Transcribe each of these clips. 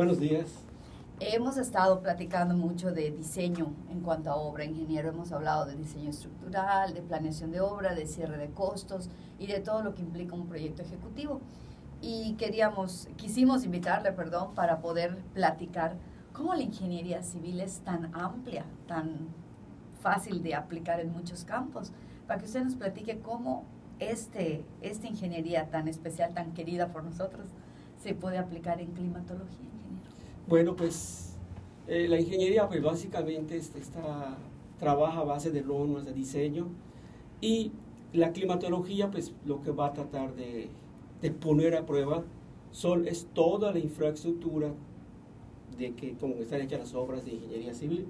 Buenos días. Hemos estado platicando mucho de diseño en cuanto a obra, ingeniero. Hemos hablado de diseño estructural, de planeación de obra, de cierre de costos y de todo lo que implica un proyecto ejecutivo. Y queríamos, quisimos invitarle, perdón, para poder platicar cómo la ingeniería civil es tan amplia, tan fácil de aplicar en muchos campos, para que usted nos platique cómo este, esta ingeniería tan especial, tan querida por nosotros, se puede aplicar en climatología? Bueno, pues eh, la ingeniería pues básicamente este, está, trabaja a base de normas de diseño y la climatología pues lo que va a tratar de, de poner a prueba son, es toda la infraestructura de que como están hechas las obras de ingeniería civil.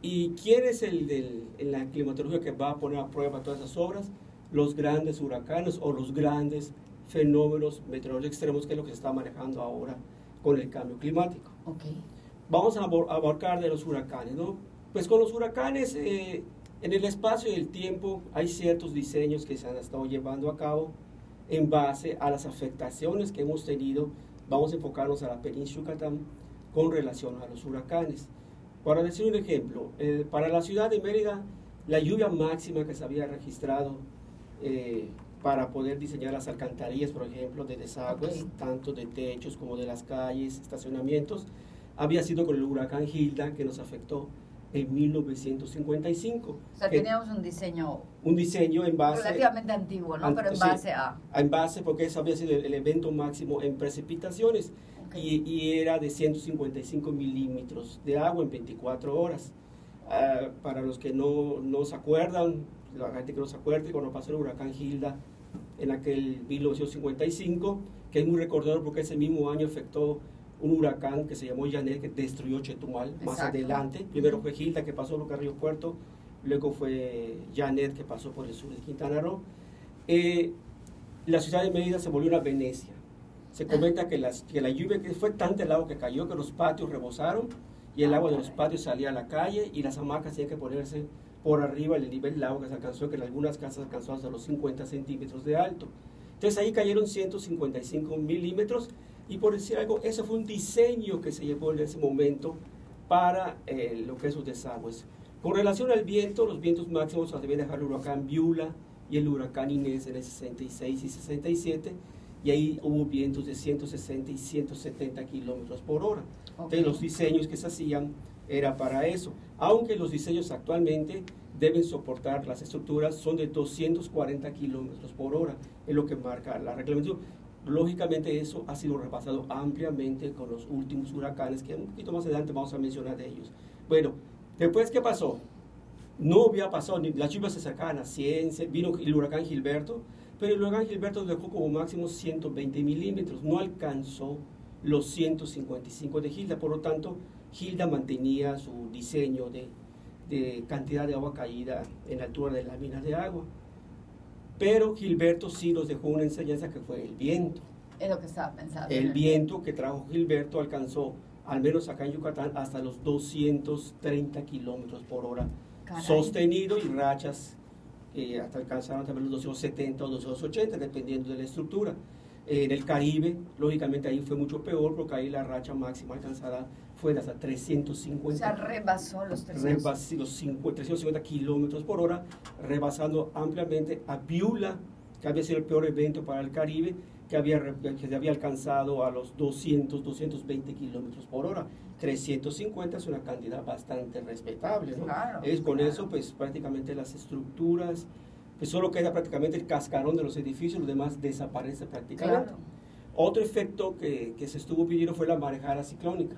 ¿Y quién es el de la climatología que va a poner a prueba todas esas obras? los grandes huracanes o los grandes fenómenos meteorológicos extremos que es lo que se está manejando ahora con el cambio climático. Okay. Vamos a abarcar de los huracanes, ¿no? Pues con los huracanes, eh, en el espacio y el tiempo hay ciertos diseños que se han estado llevando a cabo en base a las afectaciones que hemos tenido. Vamos a enfocarnos a la península Yucatán con relación a los huracanes. Para decir un ejemplo, eh, para la ciudad de Mérida, la lluvia máxima que se había registrado eh, para poder diseñar las alcantarillas, por ejemplo, de desagües, tanto de techos como de las calles, estacionamientos, había sido con el huracán Hilda que nos afectó en 1955. O sea, teníamos un diseño... Un diseño en base... Relativamente antiguo, ¿no? Pero en base a... En base, porque eso había sido el, evento máximo en precipitaciones y, y, era de 155 milímetros de agua en 24 horas. Ah, para los que no, no se acuerdan, la gente que no se acuerde, cuando pasó el huracán Hilda en aquel 1955, que es muy recordador porque ese mismo año afectó un huracán que se llamó Janet, que destruyó Chetumal más adelante. Primero fue Hilda, que pasó por Río Puerto, luego fue Janet, que pasó por el sur de Quintana Roo. Eh, la ciudad de Mérida se volvió una Venecia. Se comenta que, las, que la lluvia que fue tanta el agua que cayó que los patios rebosaron y el agua de los patios salía a la calle y las hamacas tenían que ponerse por arriba del nivel del agua que se alcanzó, que en algunas casas alcanzó hasta los 50 centímetros de alto. Entonces ahí cayeron 155 milímetros y por decir algo, ese fue un diseño que se llevó en ese momento para eh, lo que es los desagües. Con relación al viento, los vientos máximos se deben dejar el huracán Viula y el huracán Inés en el 66 y 67 y ahí hubo vientos de 160 y 170 kilómetros por hora. De los diseños que se hacían era para eso. Aunque los diseños actualmente deben soportar, las estructuras son de 240 kilómetros por hora, es lo que marca la reglamentación. Lógicamente eso ha sido repasado ampliamente con los últimos huracanes, que un poquito más adelante vamos a mencionar de ellos. Bueno, después, ¿qué pasó? No había pasado, ni, las lluvias se sacaban a 100, vino el huracán Gilberto, pero el huracán Gilberto dejó como máximo 120 milímetros, no alcanzó los 155 de Gilda, por lo tanto, Gilda mantenía su diseño de, cantidad de agua caída en la altura de las minas de agua. Pero Gilberto sí nos dejó una enseñanza que fue el viento. Es lo que estaba pensando. El viento que trajo Gilberto alcanzó, al menos acá en Yucatán, hasta los 230 kilómetros por hora, sostenido y rachas que hasta alcanzaron también los 270 o 280, dependiendo de la estructura. En el Caribe, lógicamente ahí fue mucho peor porque ahí la racha máxima alcanzada fue de hasta 350. O sea, rebasó los 350 kilómetros por hora, rebasando ampliamente a Piula, que había sido el peor evento para el Caribe, que había, que había alcanzado a los 200, 220 kilómetros por hora. 350 es una cantidad bastante respetable. ¿no? es con eso, pues prácticamente las estructuras pues solo queda prácticamente el cascarón de los edificios, lo demás desaparece prácticamente. Otro efecto que, que, se estuvo pidiendo fue la marejada ciclónica.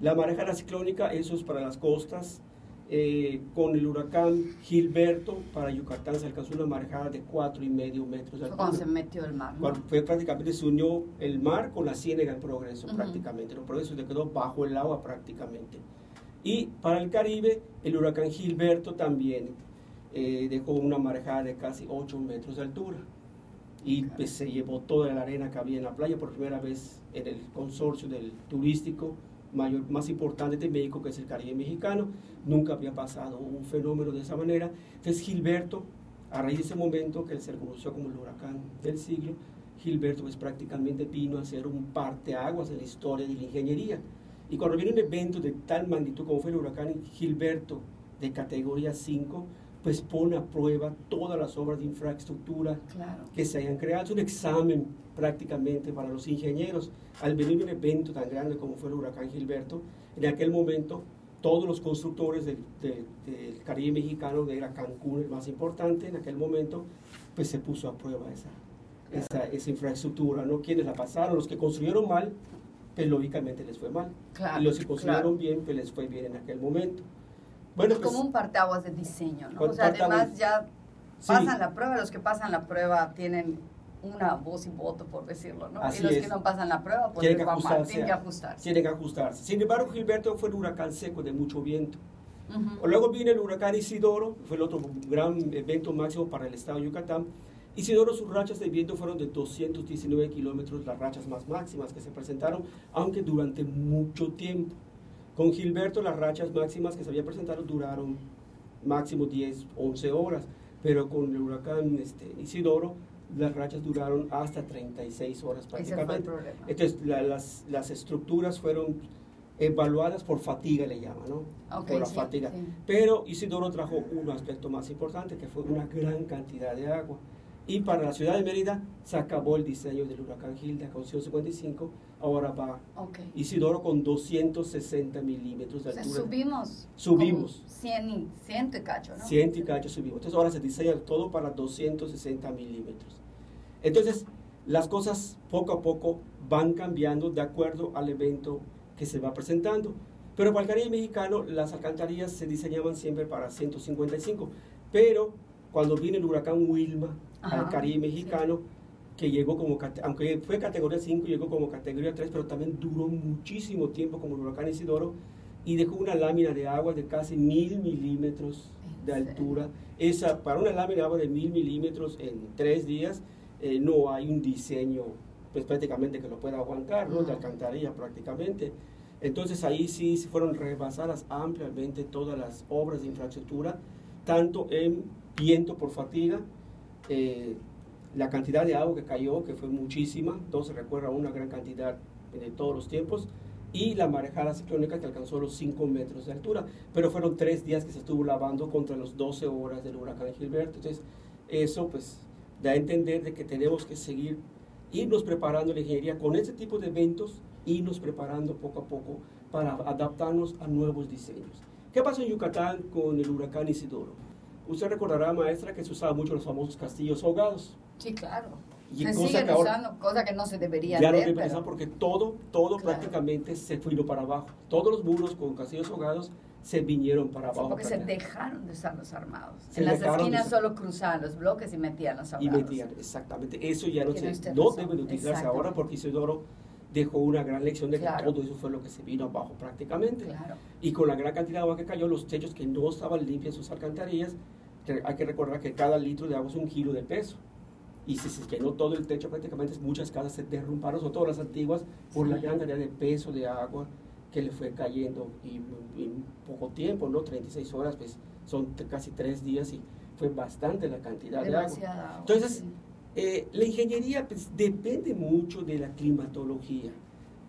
La marejada ciclónica, eso es para las costas. Eh, con el huracán Gilberto para Yucatán se alcanzó una marejada de cuatro y medio metros de altura. Cuando se metió el mar. fue prácticamente se unió el mar con la ciénaga en progreso prácticamente. El progreso se quedó bajo el agua prácticamente. Y para el Caribe, el huracán Gilberto también eh, dejó una marejada de casi 8 metros de altura y pues, se llevó toda la arena que había en la playa por primera vez en el consorcio del turístico más importante de México, que es el Caribe mexicano. Nunca había pasado un fenómeno de esa manera. Entonces Gilberto, a raíz de ese momento que se conoció como el huracán del siglo, Gilberto pues prácticamente vino a ser un parteaguas en la historia de la ingeniería. Y cuando viene un evento de tal magnitud como fue el huracán Gilberto de categoría 5, pues pone a prueba todas las obras de infraestructura que se hayan creado. Es un examen prácticamente para los ingenieros. Al venir un evento tan grande como fue el huracán Gilberto, en aquel momento todos los constructores del, Caribe mexicano, de era Cancún el más importante en aquel momento, pues se puso a prueba esa, esa, infraestructura, ¿no? Quienes la pasaron, los que construyeron mal, pues lógicamente les fue mal. y los que construyeron bien, pues les fue bien en aquel momento. Bueno, es como pues un parteaguas de diseño, ¿no? O sea, además ya pasan la prueba, los que pasan la prueba tienen una voz y voto, por decirlo, ¿no? y los que no pasan la prueba, pues tienen que, ajustarse, tienen que ajustarse. Tienen que ajustarse. Sin embargo, Gilberto fue un huracán seco de mucho viento. Luego vino el huracán Isidoro, fue el otro gran evento máximo para el estado de Yucatán. Isidoro, sus rachas de viento fueron de 219 kilómetros, las rachas más máximas que se presentaron, aunque durante mucho tiempo. Con Gilberto, las rachas máximas que se habían presentado duraron máximo 10, 11 horas, pero con el huracán este, Isidoro las rachas duraron hasta 36 horas prácticamente. Entonces, las, las, estructuras fueron evaluadas por fatiga, le llaman, ¿no? por la fatiga. Pero Isidoro trajo un aspecto más importante, que fue una gran cantidad de agua. Y para la ciudad de Mérida se acabó el diseño del huracán Gilda con 155, ahora va Isidoro con 260 milímetros de altura. subimos. Subimos. 100 y, 100 y cacho, ¿no? 100 y cacho subimos. Entonces ahora se diseña todo para 260 milímetros. Entonces, las cosas poco a poco van cambiando de acuerdo al evento que se va presentando. Pero para el Caribe mexicano, las alcantarillas se diseñaban siempre para 155. Pero cuando viene el huracán Wilma al Caribe mexicano, que llegó como, aunque fue categoría 5, llegó como categoría 3, pero también duró muchísimo tiempo como el huracán Isidoro y dejó una lámina de agua de casi mil milímetros de altura. Esa, para una lámina de agua de mil milímetros en tres días, eh, no hay un diseño pues prácticamente que lo pueda aguantar, ¿no? De alcantarilla prácticamente. Entonces ahí sí fueron rebasadas ampliamente todas las obras de infraestructura, tanto en viento por fatiga, eh, la cantidad de agua que cayó, que fue muchísima, entonces recuerda una gran cantidad de todos los tiempos, y la marejada ciclónica que alcanzó los 5 metros de altura, pero fueron tres días que se estuvo lavando contra los 12 horas del huracán Gilberto, entonces eso pues da a entender de que tenemos que seguir, irnos preparando la ingeniería con este tipo de eventos, irnos preparando poco a poco para adaptarnos a nuevos diseños. ¿Qué pasó en Yucatán con el huracán Isidoro? Usted recordará, maestra, que se usaba mucho los famosos castillos ahogados. Sí, claro. Y se siguen que usando, cosa que no se debería ya no pero... porque todo, todo prácticamente se fue para abajo. Todos los muros con castillos ahogados se vinieron para abajo. porque se dejaron de usar los armados. en las esquinas solo cruzaban los bloques y metían los armados. Y metían, exactamente. Eso ya no, se, no debe de utilizarse ahora porque Isidoro dejó una gran lección de que todo eso fue lo que se vino abajo prácticamente. Claro. Y con la gran cantidad de agua que cayó, los techos que no estaban limpios sus alcantarillas, hay que recordar que cada litro de agua es un kilo de peso. Y si se llenó todo el techo, prácticamente muchas casas se derrumbaron, sobre todo las antiguas, por la gran cantidad de peso de agua que le fue cayendo y en poco tiempo, ¿no? 36 horas, pues son casi tres días y fue bastante la cantidad de agua. Entonces, eh, la ingeniería pues, depende mucho de la climatología.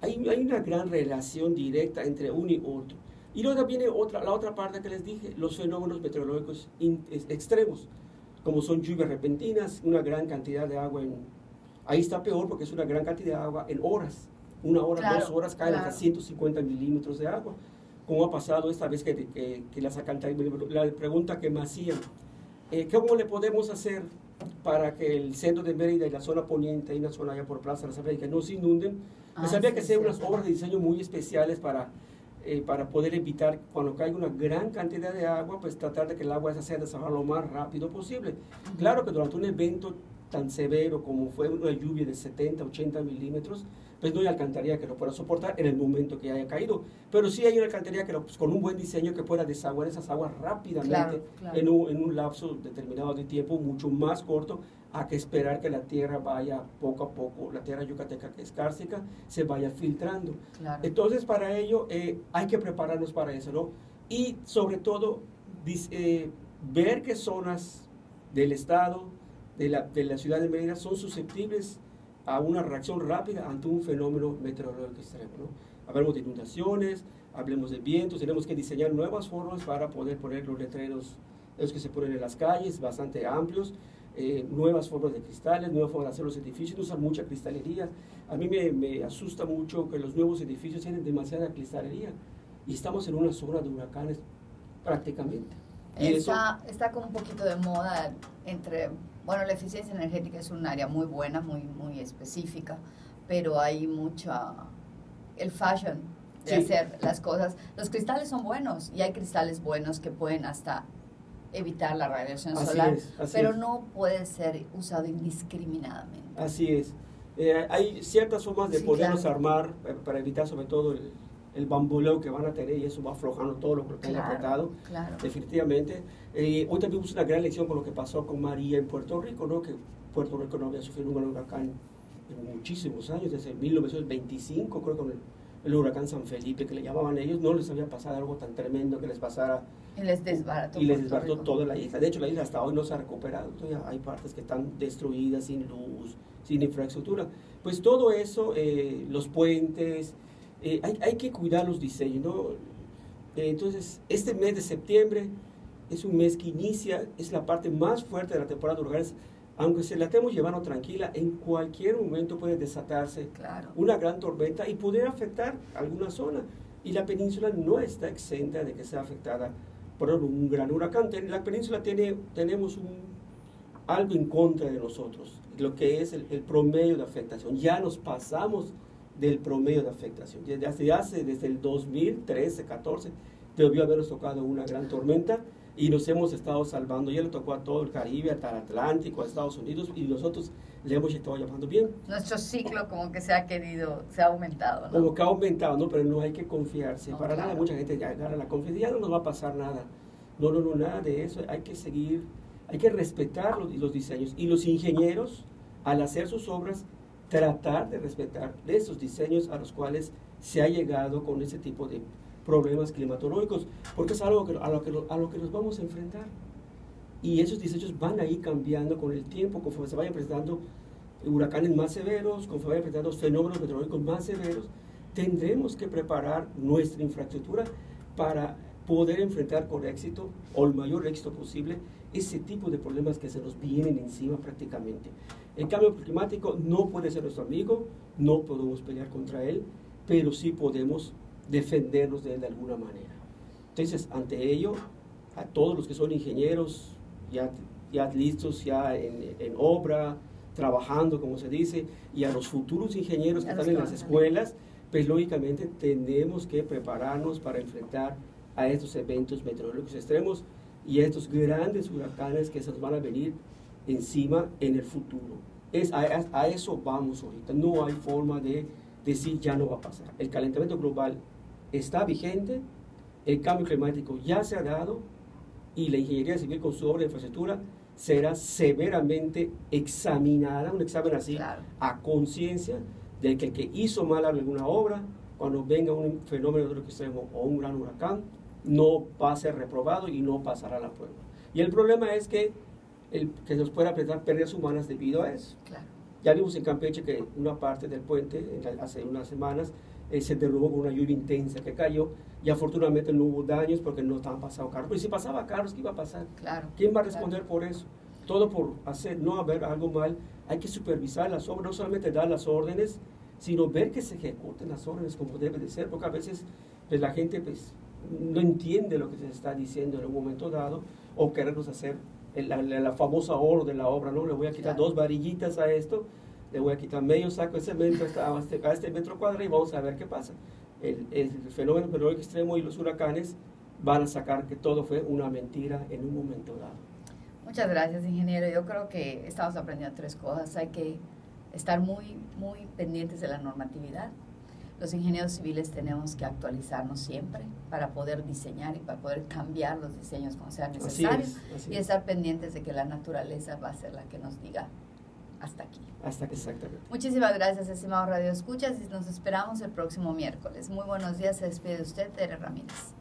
Hay, hay, una gran relación directa entre uno y otro. Y luego viene otra, la otra parte que les dije, los fenómenos meteorológicos extremos, como son lluvias repentinas, una gran cantidad de agua en... Ahí está peor porque es una gran cantidad de agua en horas una hora, dos horas caen hasta 150 milímetros de agua. como ha pasado esta vez que, que, que las La pregunta que me hacían, eh, ¿cómo le podemos hacer para que el centro de Mérida y la zona poniente, y una zona allá por Plaza de las Américas, no se inunden? Pues ah, había que hacer unas obras de diseño muy especiales para, eh, para poder evitar, cuando caiga una gran cantidad de agua, pues tratar de que el agua esa sea desahogar lo más rápido posible. Claro que durante un evento tan severo como fue una lluvia de 70, 80 milímetros, pues no hay alcantarilla que lo pueda soportar en el momento que haya caído. Pero sí hay una alcantarilla que pues, con un buen diseño que pueda desaguar esas aguas rápidamente En, un, en, un, lapso determinado de tiempo mucho más corto a que esperar que la tierra vaya poco a poco, la tierra yucateca que es cárcica, se vaya filtrando. Entonces para ello eh, hay que prepararnos para eso, ¿no? Y sobre todo eh, ver qué zonas del estado, de la, de la ciudad de Mérida son susceptibles a una reacción rápida ante un fenómeno meteorológico extremo. ¿no? Hablemos de inundaciones, hablemos de vientos, tenemos que diseñar nuevas formas para poder poner los letreros, los que se ponen en las calles, bastante amplios, eh, nuevas formas de cristales, nuevas formas de hacer los edificios, no usan mucha cristalería. A mí me, me, asusta mucho que los nuevos edificios tienen demasiada cristalería y estamos en una zona de huracanes prácticamente. Está, está como un poquito de moda entre, bueno, la eficiencia energética es un área muy buena, muy, muy específica, pero hay mucha, el fashion de hacer las cosas. Los cristales son buenos y hay cristales buenos que pueden hasta evitar la radiación solar, pero no puede ser usado indiscriminadamente. Así es. Eh, hay ciertas formas de poderlos armar eh, para evitar sobre todo el, el bambuleo que van a tener y eso va aflojando todo lo que han apretado, definitivamente. Eh, hoy también tuvimos una gran lección con lo que pasó con María en Puerto Rico, ¿no? que Puerto Rico no había sufrido un huracán en muchísimos años, desde 1925 creo con el, el huracán San Felipe, que le llamaban ellos, no les había pasado algo tan tremendo que les pasara. Y les desbarató. Y les desbarató toda la isla. De hecho, la isla hasta hoy no se ha recuperado. Hay partes que están destruidas, sin luz, sin infraestructura. Pues todo eso, eh, los puentes, eh, hay, hay, que cuidar los diseños. ¿no? Eh, entonces, este mes de septiembre es un mes que inicia, es la parte más fuerte de la temporada de huracanes aunque se la estemos llevando tranquila, en cualquier momento puede desatarse una gran tormenta y poder afectar alguna zona. Y la península no está exenta de que sea afectada por un gran huracán. La península tiene, tenemos un, algo en contra de nosotros, lo que es el, promedio de afectación. Ya nos pasamos del promedio de afectación. Desde hace, desde el 2013, 14, debió habernos tocado una gran tormenta y nos hemos estado salvando. Ya le tocó a todo el Caribe, hasta el Atlántico, a Estados Unidos y nosotros le hemos estado llamando bien. Nuestro ciclo como que se ha querido, se ha aumentado, ¿no? Como que ha aumentado, ¿no? Pero no hay que confiarse. Para nada, mucha gente ya agarra la confianza, ya no nos va a pasar nada. No, no, no, nada de eso. Hay que seguir, hay que respetar los, los diseños. Y los ingenieros, al hacer sus obras, tratar de respetar esos diseños a los cuales se ha llegado con ese tipo de problemas climatológicos, porque es algo que, a, lo que, a lo que nos vamos a enfrentar. Y esos diseños van a ir cambiando con el tiempo, conforme se vayan presentando huracanes más severos, conforme vayan presentando fenómenos meteorológicos más severos, tendremos que preparar nuestra infraestructura para poder enfrentar con éxito, o el mayor éxito posible, ese tipo de problemas que se nos vienen encima prácticamente. El cambio climático no puede ser nuestro amigo, no podemos pelear contra él, pero sí podemos defendernos de él de alguna manera. Entonces, ante ello, a todos los que son ingenieros, ya, ya listos, ya en, en obra, trabajando, como se dice, y a los futuros ingenieros que están en las escuelas, pues lógicamente tenemos que prepararnos para enfrentar a estos eventos meteorológicos extremos y a estos grandes huracanes que se nos van a venir encima en el futuro. Es, a, a eso vamos ahorita. No hay forma de decir ya no va a pasar. El calentamiento global está vigente, el cambio climático ya se ha dado y la ingeniería civil con su obra de infraestructura será severamente examinada, un examen así a conciencia de que el que hizo mal alguna obra, cuando venga un fenómeno de extremo o un gran huracán, no va a ser reprobado y no pasará la prueba. Y el problema es que, el, que nos pueda presentar pérdidas humanas debido a eso. Ya vimos en Campeche que una parte del puente, hace unas semanas, eh, se derrumbó con una lluvia intensa que cayó y afortunadamente no hubo daños porque no estaban pasando carros. Pero si pasaba carros, ¿qué iba a pasar? Claro, ¿Quién va a responder por eso? Todo por hacer, no haber algo mal. Hay que supervisar las obras, no solamente dar las órdenes, sino ver que se ejecuten las órdenes como debe de ser, porque a veces pues, la gente pues, no entiende lo que se está diciendo en un momento dado o queremos hacer la, famosa oro de la obra, ¿no? Le voy a quitar dos varillitas a esto le voy a quitar medio saco de cemento a este, a este metro cuadrado y vamos a ver qué pasa. El, el fenómeno meteorológico extremo y los huracanes van a sacar que todo fue una mentira en un momento dado. Muchas gracias, ingeniero. Yo creo que estamos aprendiendo tres cosas. Hay que estar muy, muy pendientes de la normatividad. Los ingenieros civiles tenemos que actualizarnos siempre para poder diseñar y para poder cambiar los diseños cuando sea necesario y estar pendientes de que la naturaleza va a ser la que nos diga hasta aquí. Hasta que exactamente. Muchísimas gracias, estimado Radio Escuchas, y nos esperamos el próximo miércoles. Muy buenos días, se despide de usted, Tere Ramírez.